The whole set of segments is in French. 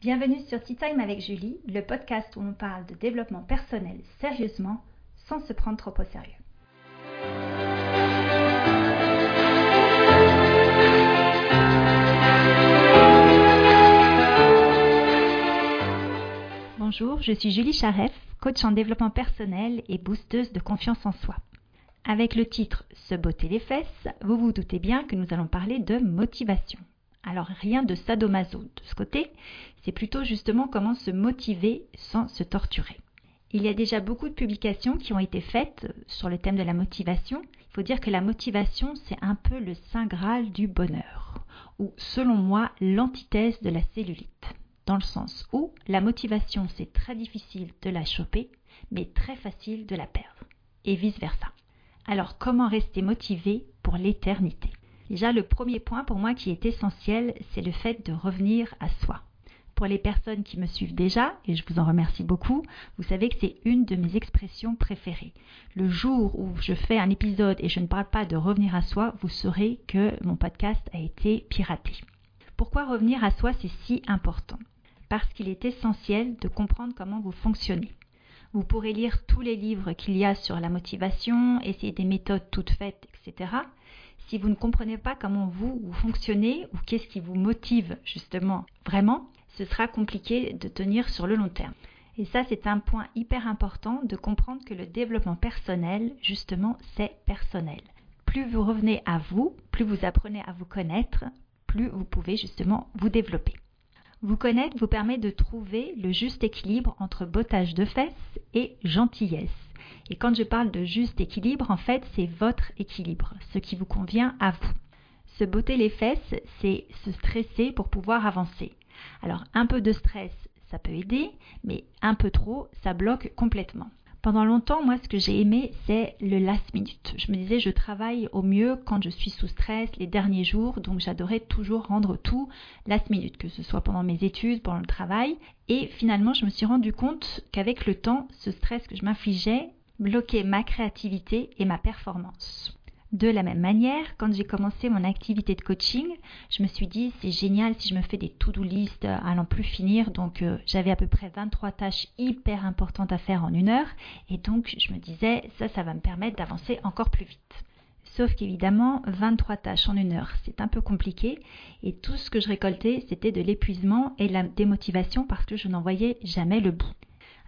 Bienvenue sur Tea Time avec Julie, le podcast où on parle de développement personnel sérieusement sans se prendre trop au sérieux. Bonjour, je suis Julie Charef, coach en développement personnel et boosteuse de confiance en soi. Avec le titre Se botter les fesses, vous vous doutez bien que nous allons parler de motivation. Alors rien de sadomaso de ce côté, c'est plutôt justement comment se motiver sans se torturer. Il y a déjà beaucoup de publications qui ont été faites sur le thème de la motivation. Il faut dire que la motivation, c'est un peu le saint graal du bonheur, ou selon moi l'antithèse de la cellulite, dans le sens où la motivation, c'est très difficile de la choper, mais très facile de la perdre, et vice-versa. Alors comment rester motivé pour l'éternité? Déjà, le premier point pour moi qui est essentiel, c'est le fait de revenir à soi. Pour les personnes qui me suivent déjà, et je vous en remercie beaucoup, vous savez que c'est une de mes expressions préférées. Le jour où je fais un épisode et je ne parle pas de revenir à soi, vous saurez que mon podcast a été piraté. Pourquoi revenir à soi, c'est si important? Parce qu'il est essentiel de comprendre comment vous fonctionnez. Vous pourrez lire tous les livres qu'il y a sur la motivation, essayer des méthodes toutes faites, etc si vous ne comprenez pas comment vous, fonctionnez ou qu'est-ce qui vous motive justement vraiment, ce sera compliqué de tenir sur le long terme. Et ça, c'est un point hyper important de comprendre que le développement personnel, justement, c'est personnel. Plus vous revenez à vous, plus vous apprenez à vous connaître, plus vous pouvez justement vous développer. Vous connaître vous permet de trouver le juste équilibre entre bottage de fesses et gentillesse. Et quand je parle de juste équilibre, en fait, c'est votre équilibre, ce qui vous convient à vous. Se botter les fesses, c'est se stresser pour pouvoir avancer. Alors, un peu de stress, ça peut aider, mais un peu trop, ça bloque complètement. Pendant longtemps, moi, ce que j'ai aimé, c'est le last minute. Je me disais, je travaille au mieux quand je suis sous stress les derniers jours, donc j'adorais toujours rendre tout last minute, que ce soit pendant mes études, pendant le travail. Et finalement, je me suis rendu compte qu'avec le temps, ce stress que je m'infligeais bloquer ma créativité et ma performance. De la même manière, quand j'ai commencé mon activité de coaching, je me suis dit c'est génial si je me fais des to-do list à n'en plus finir. Donc euh, j'avais à peu près 23 tâches hyper importantes à faire en une heure et donc je me disais ça ça va me permettre d'avancer encore plus vite. Sauf qu'évidemment, 23 tâches en une heure, c'est un peu compliqué et tout ce que je récoltais, c'était de l'épuisement et la démotivation parce que je n'en voyais jamais le bout.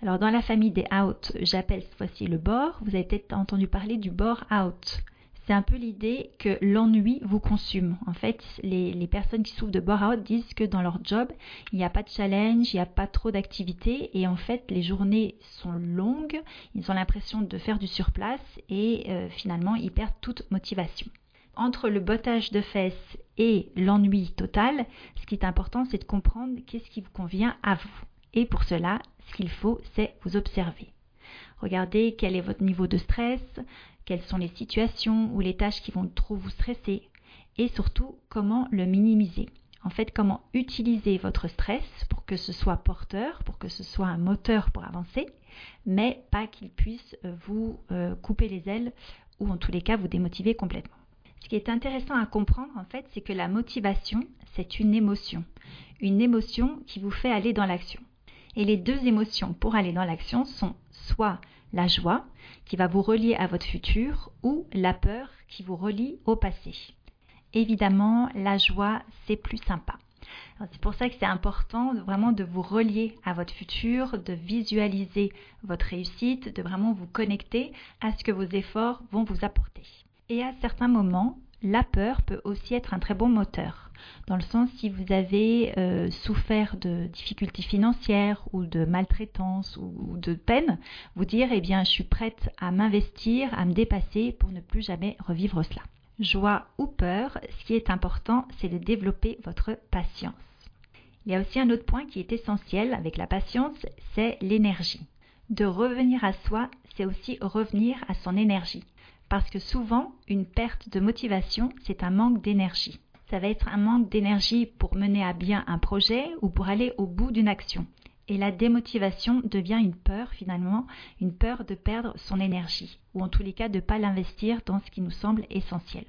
Alors dans la famille des out, j'appelle cette fois-ci le bore. Vous avez peut-être entendu parler du bore out. C'est un peu l'idée que l'ennui vous consume. En fait, les, personnes qui souffrent de bore out disent que dans leur job, il n'y a pas de challenge, il n'y a pas trop d'activité et en fait, les journées sont longues, ils ont l'impression de faire du surplace et euh, finalement, ils perdent toute motivation entre le bottage de fesses et l'ennui total, ce qui est important, c'est de comprendre qu'est-ce qui vous convient à vous. Et pour cela, ce qu'il faut, c'est vous observer. Regardez quel est votre niveau de stress, quelles sont les situations ou les tâches qui vont trop vous stresser et surtout comment le minimiser. En fait, comment utiliser votre stress pour que ce soit porteur, pour que ce soit un moteur pour avancer, mais pas qu'il puisse euh, vous euh, couper les ailes ou en tous les cas vous démotiver complètement. Ce qui est intéressant à comprendre en fait, c'est que la motivation, c'est une émotion, une émotion qui vous fait aller dans l'action. Et les deux émotions pour aller dans l'action sont soit la joie qui va vous relier à votre futur ou la peur qui vous relie au passé. Évidemment, la joie, c'est plus sympa. C'est pour ça que c'est important vraiment de vous relier à votre futur, de visualiser votre réussite, de vraiment vous connecter à ce que vos efforts vont vous apporter. Et à certains moments, la peur peut aussi être un très bon moteur. Dans le sens si vous avez euh, souffert de difficultés financières ou de maltraitance ou, de peine, vous dire eh bien je suis prête à m'investir, à me dépasser pour ne plus jamais revivre cela. Joie ou peur, ce qui est important, c'est de développer votre patience. Il y a aussi un autre point qui est essentiel avec la patience, c'est l'énergie. De revenir à soi, c'est aussi revenir à son énergie parce que souvent, une perte de motivation, c'est un manque d'énergie. Ça va être un manque d'énergie pour mener à bien un projet ou pour aller au bout d'une action. Et la démotivation devient une peur finalement, une peur de perdre son énergie, ou en tous les cas de ne pas l'investir dans ce qui nous semble essentiel.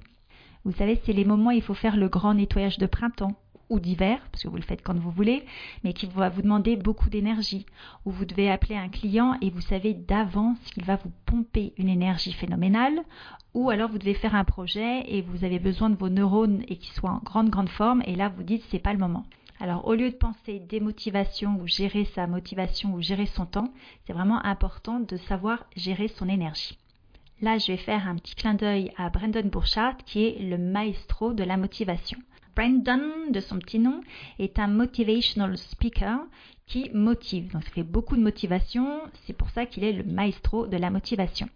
Vous savez, c'est les moments où il faut faire le grand nettoyage de printemps, ou d'hiver, parce que vous le faites quand vous voulez, mais qui va vous demander beaucoup d'énergie, où vous devez appeler un client et vous savez d'avance qu'il va vous pomper une énergie phénoménale, ou alors vous devez faire un projet et vous avez besoin de vos neurones et qu'ils soient en grande grande forme, et là vous dites c'est pas le moment. Alors au lieu de penser démotivation ou gérer sa motivation ou gérer son temps, c'est vraiment important de savoir gérer son énergie. Là, je vais faire un petit clin d'œil à Brandon Burchard, qui est le maestro de la motivation. Brandon, de son petit nom, est un motivational speaker qui motive. Donc ça fait beaucoup de motivation, c'est pour ça qu'il est le maestro de la motivation.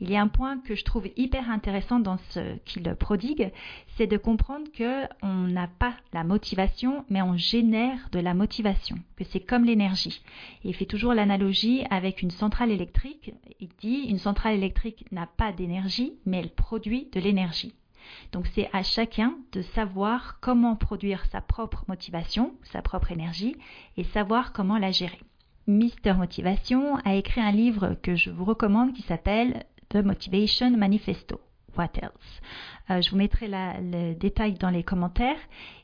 Il y a un point que je trouve hyper intéressant dans ce qu'il prodigue, c'est de comprendre que on n'a pas la motivation, mais on génère de la motivation, que c'est comme l'énergie. Il fait toujours l'analogie avec une centrale électrique. Il dit une centrale électrique n'a pas d'énergie, mais elle produit de l'énergie. Donc c'est à chacun de savoir comment produire sa propre motivation, sa propre énergie, et savoir comment la gérer. Mister Motivation a écrit un livre que je vous recommande qui s'appelle The Motivation Manifesto. What else? Euh, Je vous mettrai le détail dans les commentaires.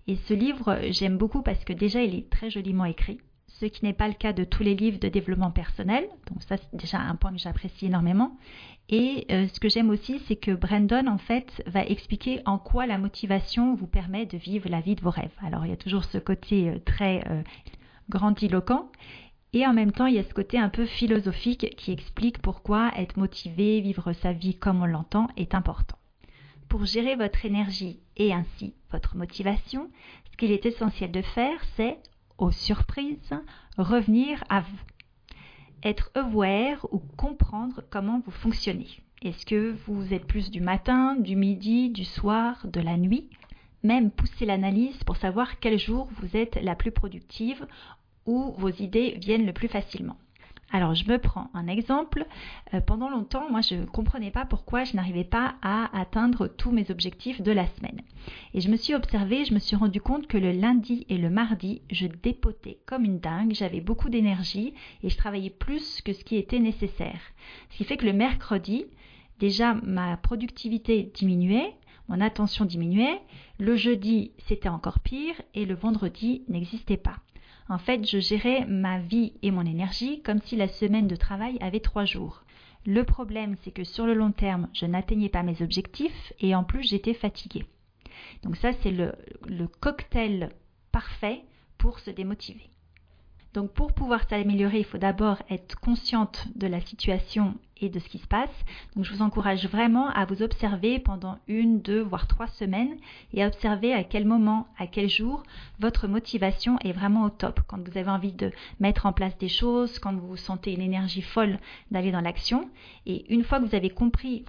Et ce livre, j'aime beaucoup parce que déjà, il est très joliment écrit ce qui n'est pas le cas de tous les livres de développement personnel. Donc ça, c'est déjà un point que j'apprécie énormément. Et euh, ce que j'aime aussi, c'est que Brandon, en fait, va expliquer en quoi la motivation vous permet de vivre la vie de vos rêves. Alors, il y a toujours ce côté euh, très euh, grandiloquent. Et en même temps, il y a ce côté un peu philosophique qui explique pourquoi être motivé, vivre sa vie comme on l'entend, est important. Pour gérer votre énergie et ainsi votre motivation, ce qu'il est essentiel de faire, c'est aux surprises, revenir à vous. Être aware ou comprendre comment vous fonctionnez. Est-ce que vous êtes plus du matin, du midi, du soir, de la nuit? Même pousser l'analyse pour savoir quel jour vous êtes la plus productive ou vos idées viennent le plus facilement. Alors je me prends un exemple. Euh, pendant longtemps, moi je ne comprenais pas pourquoi je n'arrivais pas à atteindre tous mes objectifs de la semaine. Et je me suis observée, je me suis rendu compte que le lundi et le mardi, je dépotais comme une dingue, j'avais beaucoup d'énergie et je travaillais plus que ce qui était nécessaire. Ce qui fait que le mercredi, déjà ma productivité diminuait, mon attention diminuait, le jeudi c'était encore pire et le vendredi n'existait pas. En fait, je gérais ma vie et mon énergie comme si la semaine de travail avait trois jours. Le problème, c'est que sur le long terme, je n'atteignais pas mes objectifs et en plus, j'étais fatiguée. Donc ça, c'est le, cocktail parfait pour se démotiver. Donc pour pouvoir s'améliorer, il faut d'abord être consciente de la situation et de ce qui se passe. Donc je vous encourage vraiment à vous observer pendant une, deux, voire trois semaines et à observer à quel moment, à quel jour votre motivation est vraiment au top. Quand vous avez envie de mettre en place des choses, quand vous sentez une énergie folle d'aller dans l'action. Et une fois que vous avez compris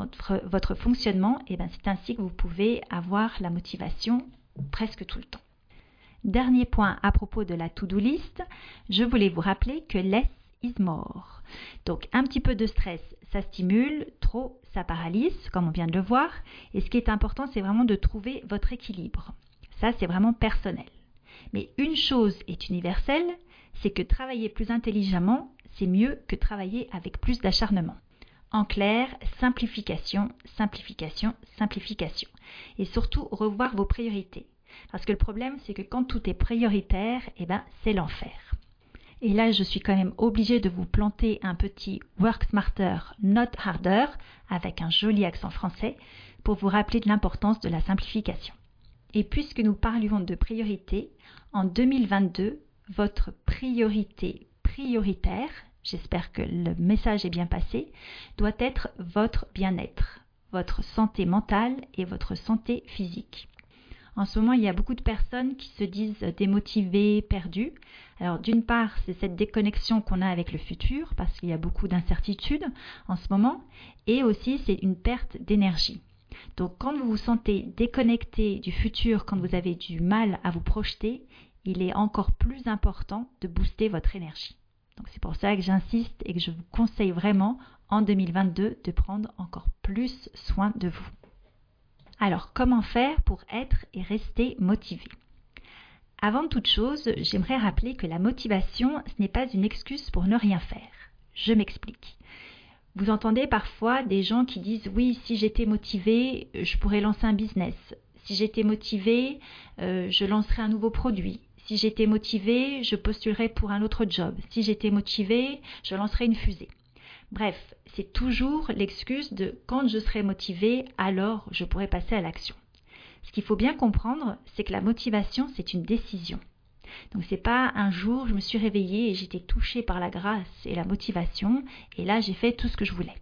votre, fonctionnement, et eh ben c'est ainsi que vous pouvez avoir la motivation presque tout le temps. Dernier point à propos de la to-do list, je voulais vous rappeler que less is more. Donc un petit peu de stress, ça stimule, trop, ça paralyse, comme on vient de le voir. Et ce qui est important, c'est vraiment de trouver votre équilibre. Ça, c'est vraiment personnel. Mais une chose est universelle, c'est que travailler plus intelligemment, c'est mieux que travailler avec plus d'acharnement. En clair, simplification, simplification, simplification. Et surtout, revoir vos priorités. Parce que le problème, c'est que quand tout est prioritaire, eh ben, c'est l'enfer. Et là, je suis quand même obligée de vous planter un petit work smarter, not harder, avec un joli accent français, pour vous rappeler de l'importance de la simplification. Et puisque nous parlions de priorité, en 2022, votre priorité prioritaire, j'espère que le message est bien passé, doit être votre bien-être, votre santé mentale et votre santé physique. En ce moment, il y a beaucoup de personnes qui se disent démotivées, perdues. Alors d'une part, c'est cette déconnexion qu'on a avec le futur, parce qu'il y a beaucoup d'incertitudes en ce moment, et aussi c'est une perte d'énergie. Donc quand vous vous sentez déconnecté du futur, quand vous avez du mal à vous projeter, il est encore plus important de booster votre énergie. Donc c'est pour ça que j'insiste et que je vous conseille vraiment en 2022 de prendre encore plus soin de vous. Alors, comment faire pour être et rester motivé? Avant toute chose, j'aimerais rappeler que la motivation, ce n'est pas une excuse pour ne rien faire. Je m'explique. Vous entendez parfois des gens qui disent oui, si j'étais motivé, je pourrais lancer un business. Si j'étais motivée, euh, je lancerais un nouveau produit. Si j'étais motivée, je postulerais pour un autre job. Si j'étais motivée, je lancerais une fusée. Bref, c'est toujours l'excuse de quand je serai motivée, alors je pourrai passer à l'action. Ce qu'il faut bien comprendre, c'est que la motivation, c'est une décision. Donc c'est pas un jour je me suis réveillée et j'étais touchée par la grâce et la motivation et là j'ai fait tout ce que je voulais.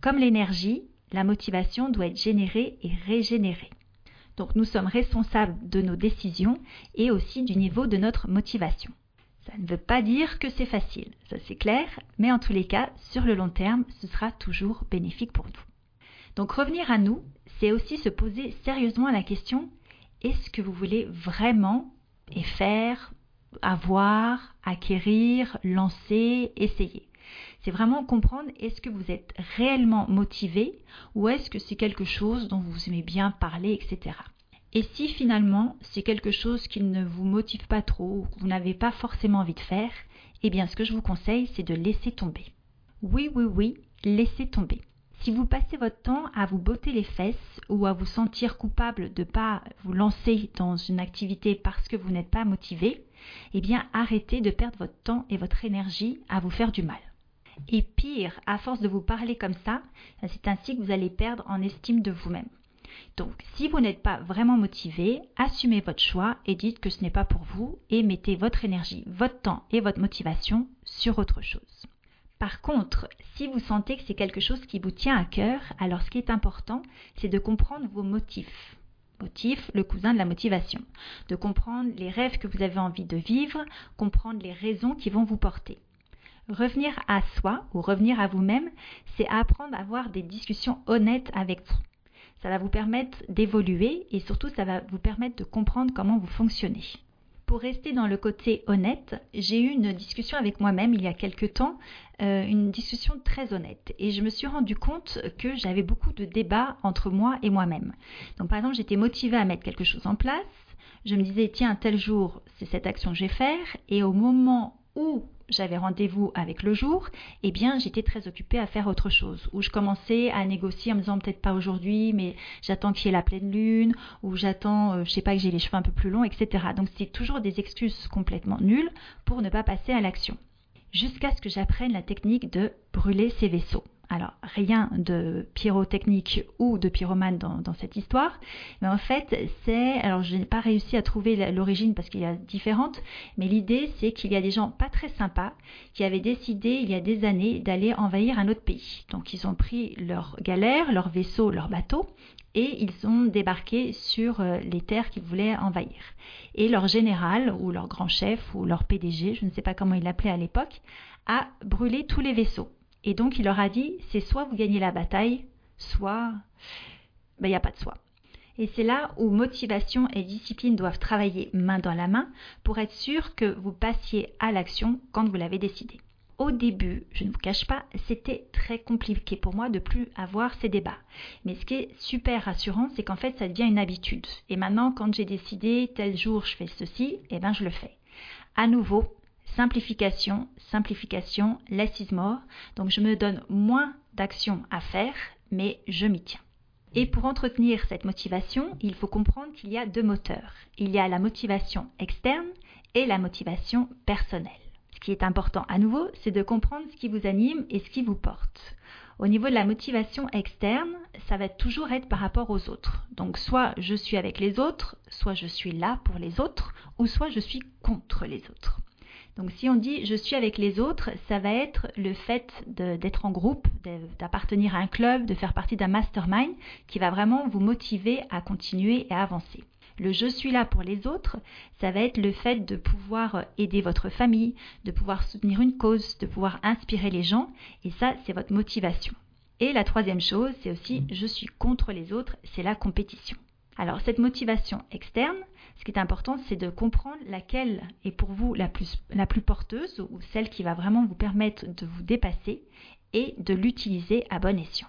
Comme l'énergie, la motivation doit être générée et régénérée. Donc nous sommes responsables de nos décisions et aussi du niveau de notre motivation. Ça ne veut pas dire que c'est facile, ça c'est clair, mais en tous les cas, sur le long terme, ce sera toujours bénéfique pour nous. Donc revenir à nous, c'est aussi se poser sérieusement la question, est-ce que vous voulez vraiment faire, avoir, acquérir, lancer, essayer? C'est vraiment comprendre est-ce que vous êtes réellement motivé ou est-ce que c'est quelque chose dont vous aimez bien parler, etc. Et si finalement c'est quelque chose qui ne vous motive pas trop ou que vous n'avez pas forcément envie de faire, eh bien ce que je vous conseille c'est de laisser tomber. Oui, oui, oui, laissez tomber. Si vous passez votre temps à vous botter les fesses ou à vous sentir coupable de ne pas vous lancer dans une activité parce que vous n'êtes pas motivé, eh bien arrêtez de perdre votre temps et votre énergie à vous faire du mal. Et pire, à force de vous parler comme ça, c'est ainsi que vous allez perdre en estime de vous-même. Donc, si vous n'êtes pas vraiment motivé, assumez votre choix et dites que ce n'est pas pour vous et mettez votre énergie, votre temps et votre motivation sur autre chose. Par contre, si vous sentez que c'est quelque chose qui vous tient à cœur, alors ce qui est important, c'est de comprendre vos motifs. Motif, le cousin de la motivation. De comprendre les rêves que vous avez envie de vivre, comprendre les raisons qui vont vous porter. Revenir à soi ou revenir à vous-même, c'est apprendre à avoir des discussions honnêtes avec vous. Ça va vous permettre d'évoluer et surtout ça va vous permettre de comprendre comment vous fonctionnez. Pour rester dans le côté honnête, j'ai eu une discussion avec moi-même il y a quelque temps, euh, une discussion très honnête. Et je me suis rendu compte que j'avais beaucoup de débats entre moi et moi-même. Donc par exemple, j'étais motivée à mettre quelque chose en place. Je me disais, tiens, tel jour, c'est cette action que je vais faire. Et au moment où j'avais rendez-vous avec le jour, eh bien j'étais très occupée à faire autre chose. Où je commençais à négocier en me disant peut-être pas aujourd'hui, mais j'attends qu'il y ait la pleine lune, ou j'attends, euh, je sais pas, que j'ai les cheveux un peu plus longs, etc. Donc c'est toujours des excuses complètement nulles pour ne pas passer à l'action. Jusqu'à ce que j'apprenne la technique de brûler ses vaisseaux. Alors, rien de pyrotechnique ou de pyromane dans, cette histoire, mais en fait, c'est. Alors, je n'ai pas réussi à trouver l'origine parce qu'il y a différentes, mais l'idée, c'est qu'il y a des gens pas très sympas qui avaient décidé il y a des années d'aller envahir un autre pays. Donc, ils ont pris leur galère, leur vaisseau, leur bateau, et ils ont débarqué sur euh, les terres qu'ils voulaient envahir. Et leur général, ou leur grand chef, ou leur PDG, je ne sais pas comment il l'appelait à l'époque, a brûlé tous les vaisseaux. Et donc il leur a dit, c'est soit vous gagnez la bataille, soit ben, il n'y a pas de soi. Et c'est là où motivation et discipline doivent travailler main dans la main pour être sûr que vous passiez à l'action quand vous l'avez décidé. Au début, je ne vous cache pas, c'était très compliqué pour moi de plus avoir ces débats. Mais ce qui est super rassurant, c'est qu'en fait, ça devient une habitude. Et maintenant, quand j'ai décidé tel jour je fais ceci, eh ben je le fais. À nouveau, simplification, simplification, less is more. Donc je me donne moins d'actions à faire, mais je m'y tiens. Et pour entretenir cette motivation, il faut comprendre qu'il y a deux moteurs. Il y a la motivation externe et la motivation personnelle. Ce qui est important à nouveau, c'est de comprendre ce qui vous anime et ce qui vous porte. Au niveau de la motivation externe, ça va toujours être par rapport aux autres. Donc soit je suis avec les autres, soit je suis là pour les autres, ou soit je suis contre les autres. Donc si on dit je suis avec les autres, ça va être le fait d'être en groupe, d'appartenir à un club, de faire partie d'un mastermind qui va vraiment vous motiver à continuer et à avancer. Le je suis là pour les autres, ça va être le fait de pouvoir aider votre famille, de pouvoir soutenir une cause, de pouvoir inspirer les gens, et ça, c'est votre motivation. Et la troisième chose, c'est aussi je suis contre les autres, c'est la compétition. Alors cette motivation externe, ce qui est important, c'est de comprendre laquelle est pour vous la plus, porteuse ou celle qui va vraiment vous permettre de vous dépasser et de l'utiliser à bon escient.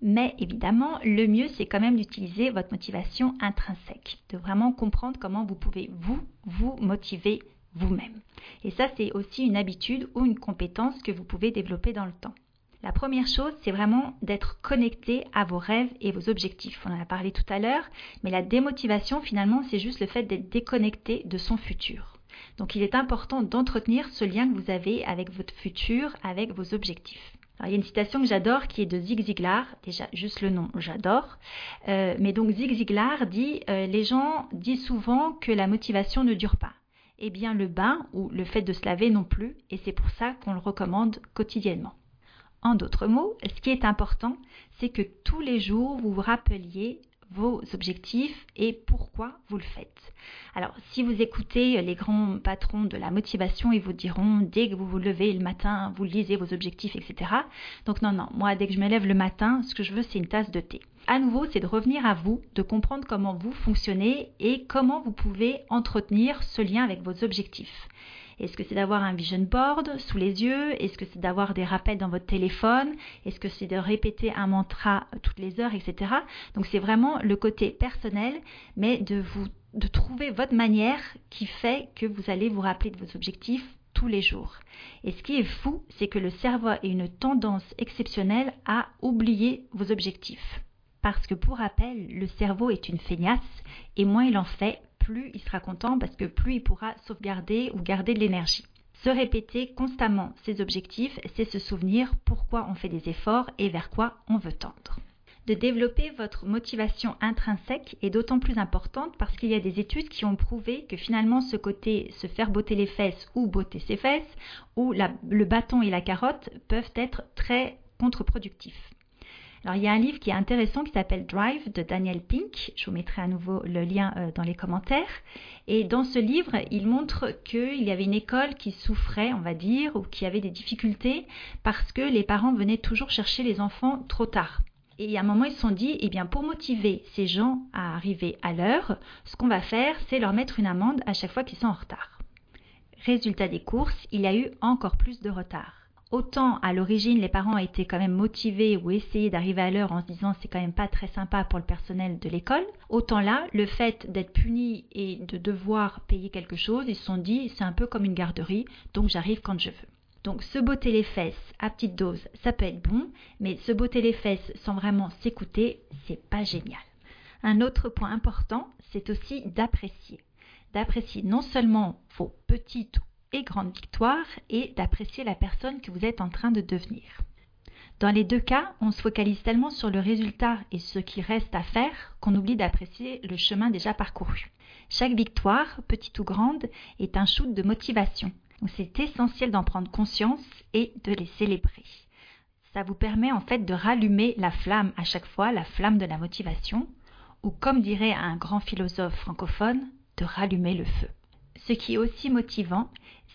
Mais évidemment, le mieux, c'est quand même d'utiliser votre motivation intrinsèque, de vraiment comprendre comment vous pouvez vous, vous motiver vous-même. Et ça, c'est aussi une habitude ou une compétence que vous pouvez développer dans le temps. La première chose, c'est vraiment d'être connecté à vos rêves et vos objectifs. On en a parlé tout à l'heure, mais la démotivation, finalement, c'est juste le fait d'être déconnecté de son futur. Donc il est important d'entretenir ce lien que vous avez avec votre futur, avec vos objectifs. Alors, il y a une citation que j'adore qui est de Zig Ziglar, déjà juste le nom j'adore, euh, mais donc Zig Ziglar dit euh, les gens disent souvent que la motivation ne dure pas. Eh bien le bain ou le fait de se laver non plus, et c'est pour ça qu'on le recommande quotidiennement. En d'autres mots, ce qui est important, c'est que tous les jours, vous vous rappeliez vos objectifs et pourquoi vous le faites. Alors, si vous écoutez les grands patrons de la motivation, ils vous diront dès que vous vous levez le matin, vous lisez vos objectifs, etc. Donc non, non, moi, dès que je me lève le matin, ce que je veux, c'est une tasse de thé. À nouveau, c'est de revenir à vous, de comprendre comment vous fonctionnez et comment vous pouvez entretenir ce lien avec vos objectifs. Est-ce que c'est d'avoir un vision board sous les yeux? Est-ce que c'est d'avoir des rappels dans votre téléphone? Est-ce que c'est de répéter un mantra toutes les heures, etc. Donc c'est vraiment le côté personnel, mais de vous trouver votre manière qui fait que vous allez vous rappeler de vos objectifs tous les jours. Et ce qui est fou, c'est que le cerveau a une tendance exceptionnelle à oublier vos objectifs. Parce que pour rappel, le cerveau est une feignasse et moins il en fait, plus il sera content parce que plus il pourra sauvegarder ou garder de l'énergie. Se répéter constamment ses objectifs, c'est se souvenir pourquoi on fait des efforts et vers quoi on veut tendre. De développer votre motivation intrinsèque est d'autant plus importante parce qu'il y a des études qui ont prouvé que finalement ce côté se faire botter les fesses ou botter ses fesses ou le bâton et la carotte peuvent être très contre-productifs. Alors il y a un livre qui est intéressant qui s'appelle Drive de Daniel Pink. Je vous mettrai à nouveau le lien euh, dans les commentaires. Et dans ce livre, il montre qu'il y avait une école qui souffrait, on va dire, ou qui avait des difficultés parce que les parents venaient toujours chercher les enfants trop tard. Et à un moment, ils se sont dit, eh bien, pour motiver ces gens à arriver à l'heure, ce qu'on va faire, c'est leur mettre une amende à chaque fois qu'ils sont en retard. Résultat des courses, il y a eu encore plus de retard. Autant à l'origine les parents étaient quand même motivés ou essayaient d'arriver à l'heure en se disant c'est quand même pas très sympa pour le personnel de l'école, autant là le fait d'être puni et de devoir payer quelque chose, ils se sont dit c'est un peu comme une garderie donc j'arrive quand je veux. Donc se botter les fesses à petite dose, ça peut être bon, mais se botter les fesses sans vraiment s'écouter, c'est pas génial. Un autre point important, c'est aussi d'apprécier. D'apprécier non seulement vos petites et grande victoire et d'apprécier la personne que vous êtes en train de devenir. Dans les deux cas, on se focalise tellement sur le résultat et ce qui reste à faire qu'on oublie d'apprécier le chemin déjà parcouru. Chaque victoire, petite ou grande, est un shoot de motivation. C'est essentiel d'en prendre conscience et de les célébrer. Ça vous permet en fait de rallumer la flamme à chaque fois, la flamme de la motivation, ou comme dirait un grand philosophe francophone, de rallumer le feu. Ce qui est aussi motivant,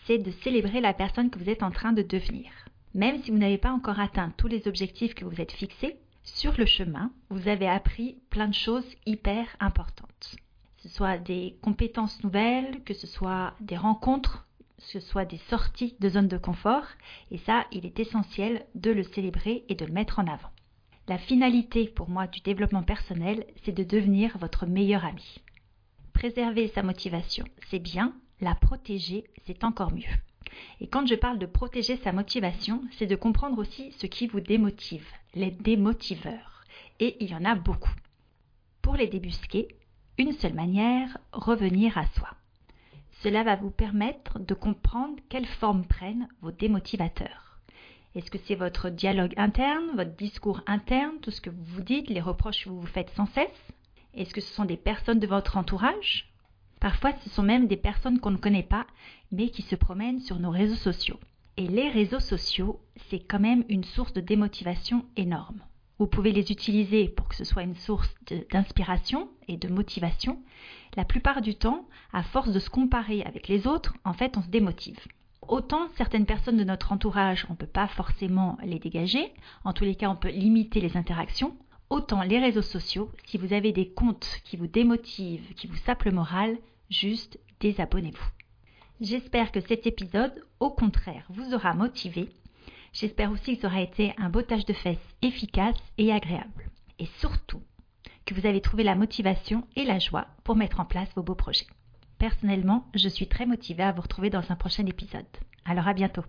c'est de célébrer la personne que vous êtes en train de devenir. Même si vous n'avez pas encore atteint tous les objectifs que vous êtes fixés, sur le chemin, vous avez appris plein de choses hyper importantes. Que ce soit des compétences nouvelles, que ce soit des rencontres, que ce soit des sorties de zone de confort, et ça, il est essentiel de le célébrer et de le mettre en avant. La finalité pour moi du développement personnel, c'est de devenir votre meilleur ami. Préserver sa motivation, c'est bien, la protéger, c'est encore mieux. Et quand je parle de protéger sa motivation, c'est de comprendre aussi ce qui vous démotive, les démotiveurs. Et il y en a beaucoup. Pour les débusquer, une seule manière, revenir à soi. Cela va vous permettre de comprendre quelle forme prennent vos démotivateurs. Est-ce que c'est votre dialogue interne, votre discours interne, tout ce que vous vous dites, les reproches que vous vous faites sans cesse? Est-ce que ce sont des personnes de votre entourage? Parfois, ce sont même des personnes qu'on ne connaît pas, mais qui se promènent sur nos réseaux sociaux. Et les réseaux sociaux, c'est quand même une source de démotivation énorme. Vous pouvez les utiliser pour que ce soit une source d'inspiration et de motivation. La plupart du temps, à force de se comparer avec les autres, en fait, on se démotive. Autant certaines personnes de notre entourage, on ne peut pas forcément les dégager, en tous les cas, on peut limiter les interactions, Autant les réseaux sociaux, si vous avez des comptes qui vous démotivent, qui vous sapent le moral, juste désabonnez-vous. J'espère que cet épisode, au contraire, vous aura motivé. J'espère aussi que ça aura été un bottage de fesses efficace et agréable. Et surtout, que vous avez trouvé la motivation et la joie pour mettre en place vos beaux projets. Personnellement, je suis très motivée à vous retrouver dans un prochain épisode. Alors à bientôt